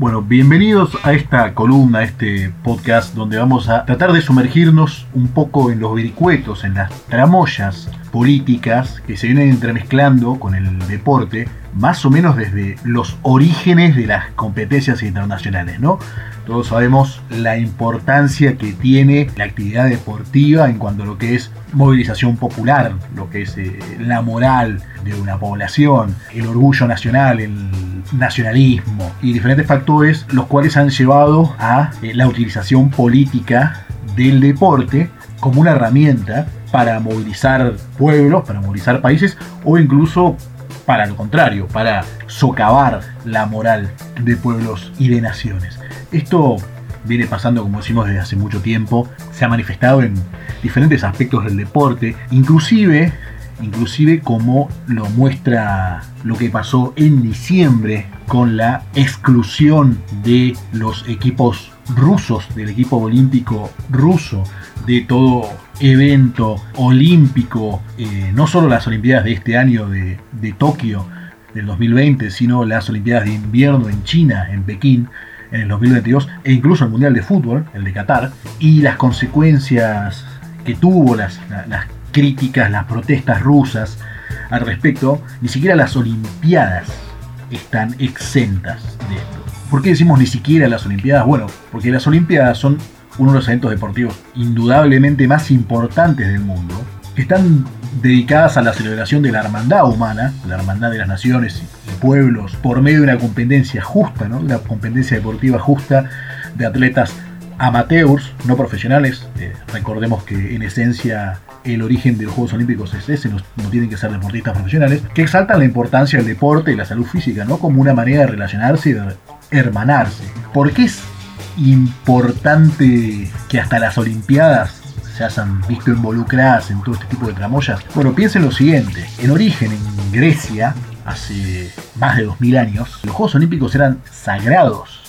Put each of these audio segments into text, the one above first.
Bueno, bienvenidos a esta columna, a este podcast donde vamos a tratar de sumergirnos un poco en los vericuetos, en las tramoyas políticas que se vienen entremezclando con el deporte, más o menos desde los orígenes de las competencias internacionales, ¿no? Todos sabemos la importancia que tiene la actividad deportiva en cuanto a lo que es movilización popular, lo que es eh, la moral de una población, el orgullo nacional, el nacionalismo y diferentes factores los cuales han llevado a eh, la utilización política del deporte como una herramienta para movilizar pueblos, para movilizar países o incluso para lo contrario, para socavar la moral de pueblos y de naciones. Esto viene pasando, como decimos, desde hace mucho tiempo, se ha manifestado en diferentes aspectos del deporte, inclusive, inclusive como lo muestra lo que pasó en diciembre con la exclusión de los equipos rusos, del equipo olímpico ruso, de todo evento olímpico, eh, no solo las Olimpiadas de este año de, de Tokio del 2020, sino las Olimpiadas de invierno en China, en Pekín, en el 2022 e incluso el Mundial de Fútbol, el de Qatar, y las consecuencias que tuvo, las, las críticas, las protestas rusas al respecto, ni siquiera las Olimpiadas están exentas de esto. ¿Por qué decimos ni siquiera las Olimpiadas? Bueno, porque las Olimpiadas son uno de los eventos deportivos indudablemente más importantes del mundo, que están dedicadas a la celebración de la hermandad humana, la hermandad de las naciones pueblos, por medio de una competencia justa, ¿no? una competencia deportiva justa de atletas amateurs, no profesionales. Eh, recordemos que en esencia el origen de los Juegos Olímpicos es ese, no, tienen que ser deportistas profesionales, que exaltan la importancia del deporte y la salud física, ¿no? Como una manera de relacionarse y de hermanarse. ¿Por qué es importante que hasta las Olimpiadas se hayan visto involucradas en todo este tipo de tramoyas? Bueno, piensen lo siguiente. En origen, en Grecia, hace más de 2000 años, los Juegos Olímpicos eran sagrados.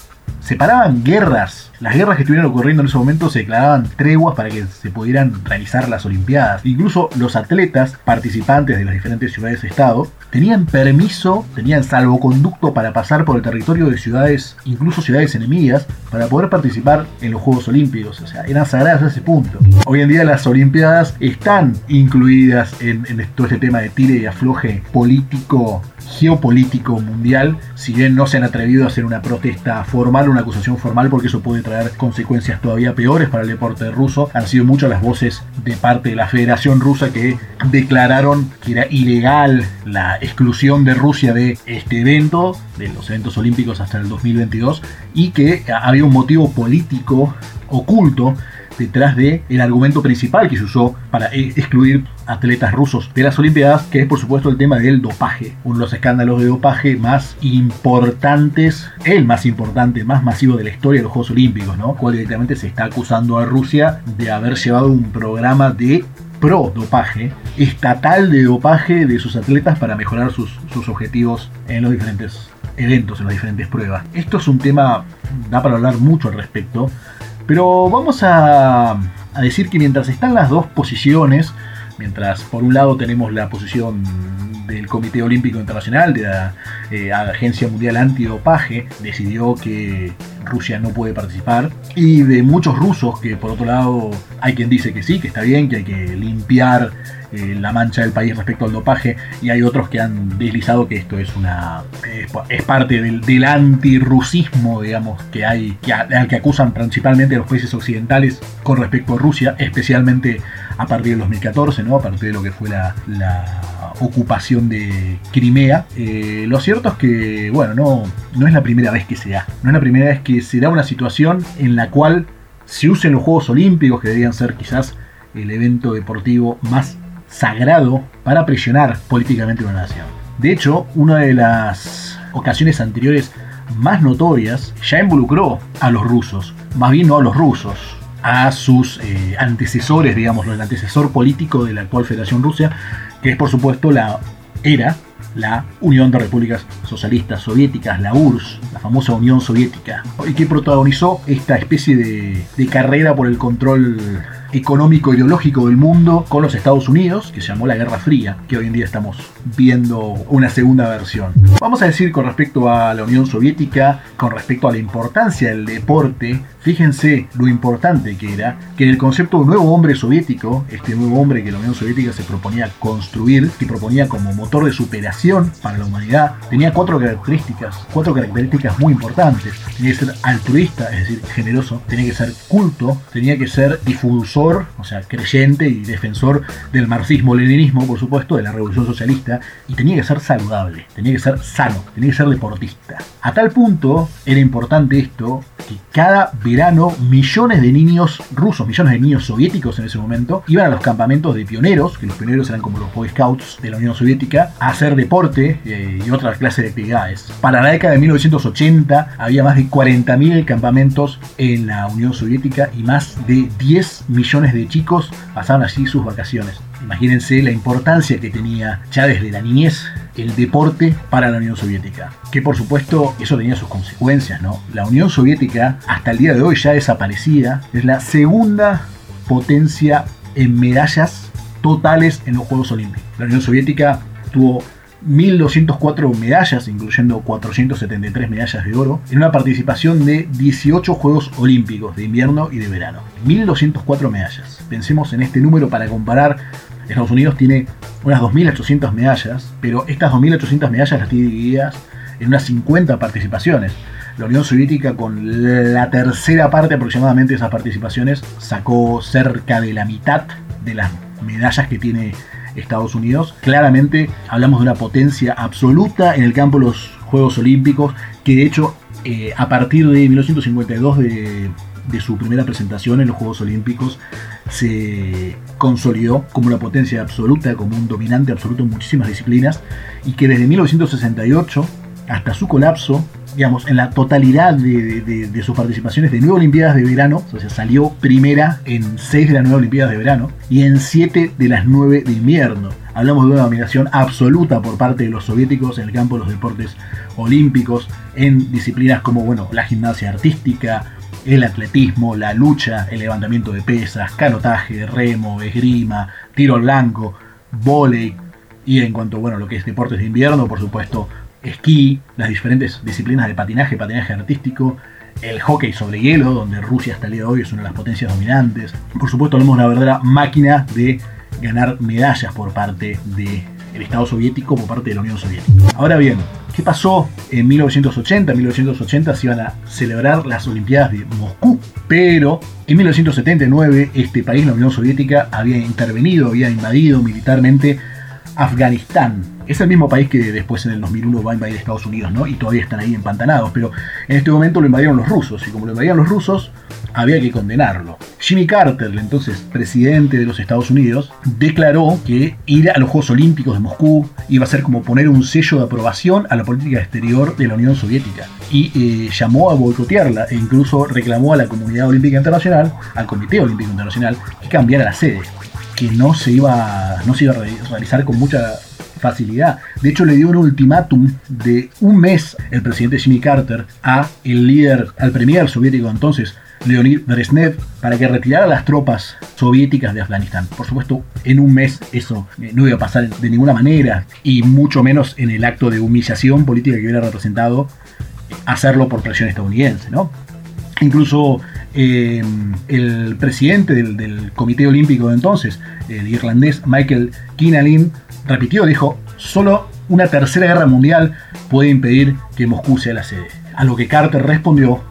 Separaban guerras las guerras que estuvieron ocurriendo en ese momento se declaraban treguas para que se pudieran realizar las Olimpiadas. Incluso los atletas participantes de las diferentes ciudades-estado tenían permiso, tenían salvoconducto para pasar por el territorio de ciudades, incluso ciudades enemigas, para poder participar en los Juegos Olímpicos. O sea, eran sagradas a ese punto. Hoy en día las Olimpiadas están incluidas en, todo este tema de tire y afloje político geopolítico mundial, si bien no se han atrevido a hacer una protesta formal, una acusación formal, porque eso puede traer consecuencias todavía peores para el deporte ruso. Han sido muchas las voces de parte de la Federación Rusa que declararon que era ilegal la exclusión de Rusia de este evento, de los eventos olímpicos hasta el 2022, y que había un motivo político oculto detrás del el argumento principal que se usó para eh, excluir atletas rusos de las Olimpiadas, que es por supuesto el tema del dopaje, uno de los escándalos de dopaje más importantes, el más importante, más masivo de la historia de los Juegos Olímpicos, ¿no? Cual directamente se está acusando a Rusia de haber llevado un programa de pro dopaje, estatal de dopaje de sus atletas para mejorar sus, sus objetivos en los diferentes eventos, en las diferentes pruebas. Esto es un tema, da para hablar mucho al respecto, pero vamos a, decir que mientras están las dos posiciones, mientras por un lado tenemos la posición del Comité Olímpico Internacional, de la eh, Agencia Mundial Antidopaje, decidió que Rusia no puede participar, y de muchos rusos que por otro lado hay quien dice que sí, que está bien, que hay que limpiar eh, la mancha del país respecto al dopaje y hay otros que han deslizado que esto es una es, parte del, del antirrusismo digamos que hay que, al que acusan principalmente los países occidentales con respecto a Rusia especialmente a partir del 2014 no a partir de lo que fue la, la ocupación de Crimea. Eh, lo cierto es que bueno no no es la primera vez que se da no es la primera vez que se da una situación en la cual se usen los Juegos Olímpicos que deberían ser quizás el evento deportivo más sagrado para presionar políticamente una nación. De hecho, una de las ocasiones anteriores más notorias ya involucró a los rusos, más bien no a los rusos, a sus eh, antecesores, digamos, el antecesor político de la actual Federación Rusia, que es por supuesto la era la Unión de Repúblicas Socialistas Soviéticas, la URSS, la famosa Unión Soviética, y que protagonizó esta especie de, carrera por el control económico ideológico del mundo con los Estados Unidos, que se llamó la Guerra Fría, que hoy en día estamos viendo una segunda versión. Vamos a decir con respecto a la Unión Soviética, con respecto a la importancia del deporte, fíjense lo importante que era que el concepto de nuevo hombre soviético, este nuevo hombre que la Unión Soviética se proponía construir, que proponía como motor de superación para la humanidad, tenía cuatro características, cuatro características muy importantes. Tenía que ser altruista, es decir, generoso, tenía que ser culto, tenía que ser difusor, o sea, creyente y defensor del marxismo-leninismo, por supuesto, de la revolución socialista, y tenía que ser saludable, tenía que ser sano, tenía que ser deportista. A tal punto era importante esto que cada verano millones de niños rusos, millones de niños soviéticos en ese momento, iban a los campamentos de pioneros, que los pioneros eran como los Boy Scouts de la Unión Soviética, a hacer deporte eh, y otras clases de actividades. Para la década de 1980 había más de 40.000 campamentos en la Unión Soviética y más de 10 millones de chicos pasaban allí sus vacaciones. Imagínense la importancia que tenía ya desde la niñez el deporte para la Unión Soviética. Que por supuesto eso tenía sus consecuencias, ¿no? La Unión Soviética, hasta el día de hoy ya desaparecida, es la segunda potencia en medallas totales en los Juegos Olímpicos. La Unión Soviética tuvo 1.204 medallas, incluyendo 473 medallas de oro, en una participación de 18 Juegos Olímpicos de invierno y de verano. 1.204 medallas. Pensemos en este número para comparar. Estados Unidos tiene unas 2.800 medallas, pero estas 2.800 medallas las tiene divididas en unas 50 participaciones. La Unión Soviética con la tercera parte aproximadamente de esas participaciones sacó cerca de la mitad de las medallas que tiene Estados Unidos. Claramente hablamos de una potencia absoluta en el campo de los Juegos Olímpicos, que de hecho eh, a partir de 1952 de, de su primera presentación en los Juegos Olímpicos se consolidó como una potencia absoluta, como un dominante absoluto en muchísimas disciplinas, y que desde 1968 hasta su colapso digamos, en la totalidad de, sus participaciones de nueve Olimpiadas de verano, o sea, salió primera en seis de las nueve Olimpiadas de verano y en siete de las nueve de invierno. Hablamos de una dominación absoluta por parte de los soviéticos en el campo de los deportes olímpicos, en disciplinas como, bueno, la gimnasia artística, el atletismo, la lucha, el levantamiento de pesas, canotaje, remo, esgrima, tiro blanco, volei y en cuanto bueno lo que es deportes de invierno, por supuesto, esquí, las diferentes disciplinas de patinaje, patinaje artístico, el hockey sobre hielo, donde Rusia hasta el día de hoy es una de las potencias dominantes. Por supuesto, tenemos una verdadera máquina de ganar medallas por parte del Estado soviético, por parte de la Unión Soviética. Ahora bien, ¿qué pasó en 1980? En 1980 se iban a celebrar las Olimpiadas de Moscú, pero en 1979 este país, la Unión Soviética, había intervenido, había invadido militarmente Afganistán es el mismo país que después en el 2001 va a invadir Estados Unidos, ¿no? Y todavía están ahí empantanados, pero en este momento lo invadieron los rusos, y como lo invadieron los rusos, había que condenarlo. Jimmy Carter, entonces presidente de los Estados Unidos, declaró que ir a los Juegos Olímpicos de Moscú iba a ser como poner un sello de aprobación a la política exterior de la Unión Soviética y eh, llamó a boicotearla e incluso reclamó a la comunidad olímpica internacional, al Comité Olímpico Internacional, que cambiara la sede, que no se iba, no se iba a realizar con mucha facilidad. De hecho, le dio un ultimátum de un mes el presidente Jimmy Carter a el líder, al premier soviético entonces, Leonid Brezhnev, para que retirara las tropas soviéticas de Afganistán. Por supuesto, en un mes eso eh, no iba a pasar de ninguna manera, y mucho menos en el acto de humillación política que hubiera representado hacerlo por presión estadounidense, ¿no? Incluso eh, el presidente del, Comité Olímpico de entonces, el irlandés Michael Kinalin, repitió, dijo, solo una tercera guerra mundial puede impedir que Moscú sea la sede. A lo que Carter respondió,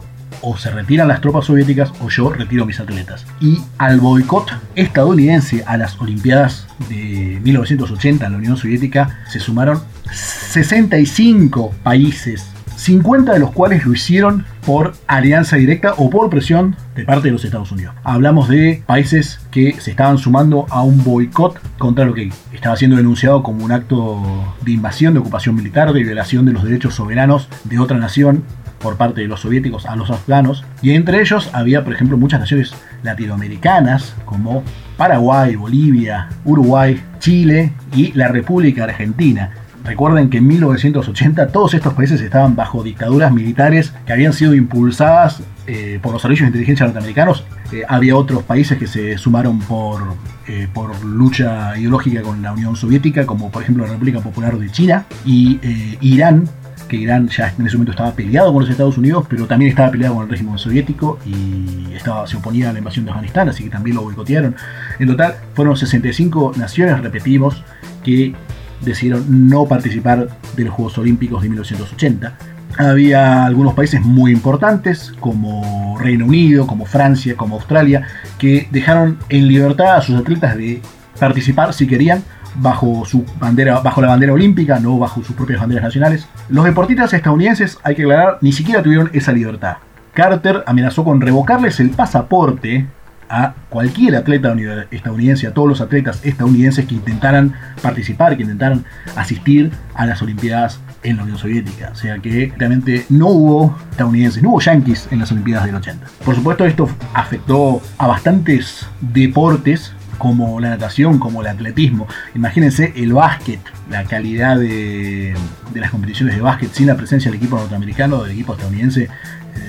o se retiran las tropas soviéticas o yo retiro mis atletas. Y al boicot estadounidense a las Olimpiadas de 1980 en la Unión Soviética se sumaron 65 países 50 de los cuales lo hicieron por alianza directa o por presión de parte de los Estados Unidos. Hablamos de países que se estaban sumando a un boicot contra lo que estaba siendo denunciado como un acto de invasión, de ocupación militar, de violación de los derechos soberanos de otra nación por parte de los soviéticos a los afganos. Y entre ellos había, por ejemplo, muchas naciones latinoamericanas como Paraguay, Bolivia, Uruguay, Chile y la República Argentina Recuerden que en 1980 todos estos países estaban bajo dictaduras militares que habían sido impulsadas eh, por los servicios de inteligencia norteamericanos. Eh, había otros países que se sumaron por, eh, por lucha ideológica con la Unión Soviética, como por ejemplo la República Popular de China y Irán, que Irán ya en ese momento estaba peleado con los Estados Unidos, pero también estaba peleado con el régimen soviético y estaba, se oponía a la invasión de Afganistán, así que también lo boicotearon. En total fueron 65 naciones, repetimos, que decidieron no participar de los Juegos Olímpicos de 1980. Había algunos países muy importantes, como Reino Unido, como Francia, como Australia, que dejaron en libertad a sus atletas de participar si querían bajo su bandera, bajo la bandera olímpica, no bajo sus propias banderas nacionales. Los deportistas estadounidenses, hay que aclarar, ni siquiera tuvieron esa libertad. Carter amenazó con revocarles el pasaporte a cualquier atleta estadounidense, a todos los atletas estadounidenses que intentaran participar, que intentaran asistir a las Olimpiadas en la Unión Soviética. O sea que realmente no hubo estadounidenses, no hubo yankees en las Olimpiadas del 80. Por supuesto esto afectó a bastantes deportes como la natación, como el atletismo. Imagínense el básquet, la calidad de, de, las competiciones de básquet sin la presencia del equipo norteamericano, del equipo estadounidense, eh,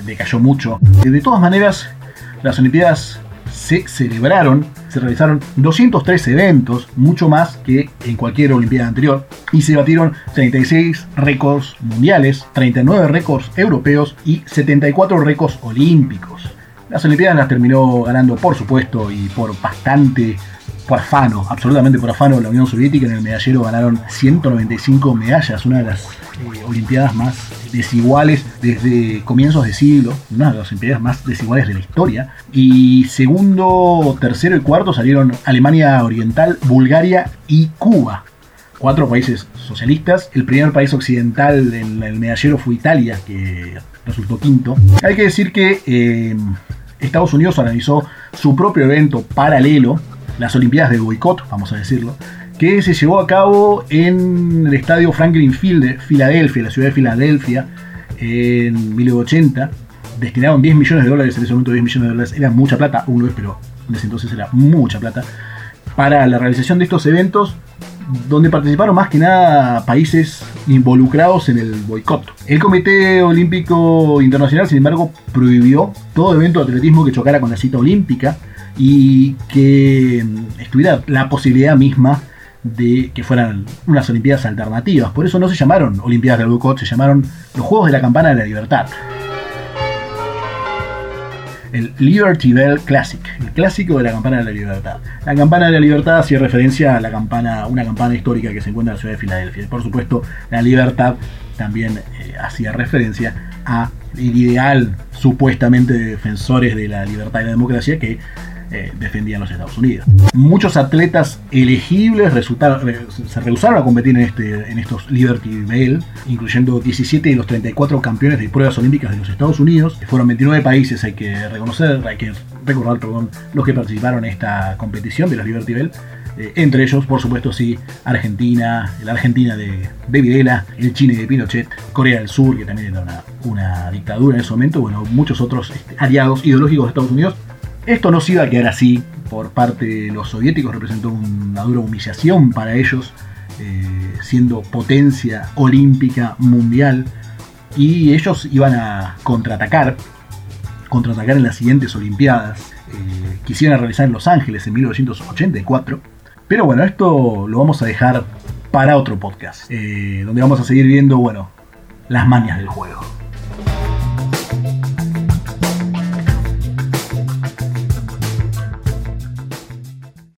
decayó mucho. De todas maneras, las Olimpiadas se celebraron, se realizaron 203 eventos, mucho más que en cualquier Olimpiada anterior, y se batieron 36 récords mundiales, 39 récords europeos y 74 récords olímpicos. Las Olimpiadas las terminó ganando, por supuesto, y por bastante absolutamente por afano, la Unión Soviética en el medallero ganaron 195 medallas, una de las eh, Olimpiadas más desiguales desde comienzos de siglo, una de las Olimpiadas más desiguales de la historia. Y segundo, tercero y cuarto salieron Alemania Oriental, Bulgaria y Cuba. Cuatro países socialistas. El primer país occidental en el medallero fue Italia, que resultó quinto. Hay que decir que eh, Estados Unidos organizó su propio evento paralelo las Olimpiadas de boicot, vamos a decirlo, que se llevó a cabo en el estadio Franklin Field de Filadelfia, la ciudad de Filadelfia, en 1980. Destinaron 10 millones de dólares, en ese momento 10 millones de dólares era mucha plata, uno es, pero en ese entonces era mucha plata, para la realización de estos eventos donde participaron más que nada países involucrados en el boicot. El Comité Olímpico Internacional, sin embargo, prohibió todo evento de atletismo que chocara con la cita olímpica y que estuviera la posibilidad misma de que fueran unas Olimpiadas alternativas. Por eso no se llamaron Olimpiadas del Boicot, se llamaron los Juegos de la Campana de la Libertad. El Liberty Bell Classic, el clásico de la Campana de la Libertad. La Campana de la Libertad hacía referencia a la campana, una campana histórica que se encuentra en la ciudad de Filadelfia. Por supuesto, la libertad también eh, hacía referencia a el ideal supuestamente de defensores de la libertad y la democracia que eh, defendían los Estados Unidos. Muchos atletas elegibles se rehusaron a competir en, este, en estos Liberty Bell, incluyendo 17 de los 34 campeones de pruebas olímpicas de los Estados Unidos. Fueron 29 países, hay que reconocer, hay que recordar, perdón, los que participaron en esta competición de los Liberty Bell. Eh, entre ellos, por supuesto, sí, Argentina, la Argentina de, de Videla, el Chile de Pinochet, Corea del Sur, que también era una, una dictadura en ese momento, bueno, muchos otros este, aliados ideológicos de Estados Unidos esto no se iba a quedar así por parte de los soviéticos, representó una dura humillación para ellos, eh, siendo potencia olímpica mundial, y ellos iban a contraatacar, contraatacar en las siguientes Olimpiadas, eh, quisieran realizar en Los Ángeles en 1984, pero bueno, esto lo vamos a dejar para otro podcast, eh, donde vamos a seguir viendo, bueno, las mañas del juego.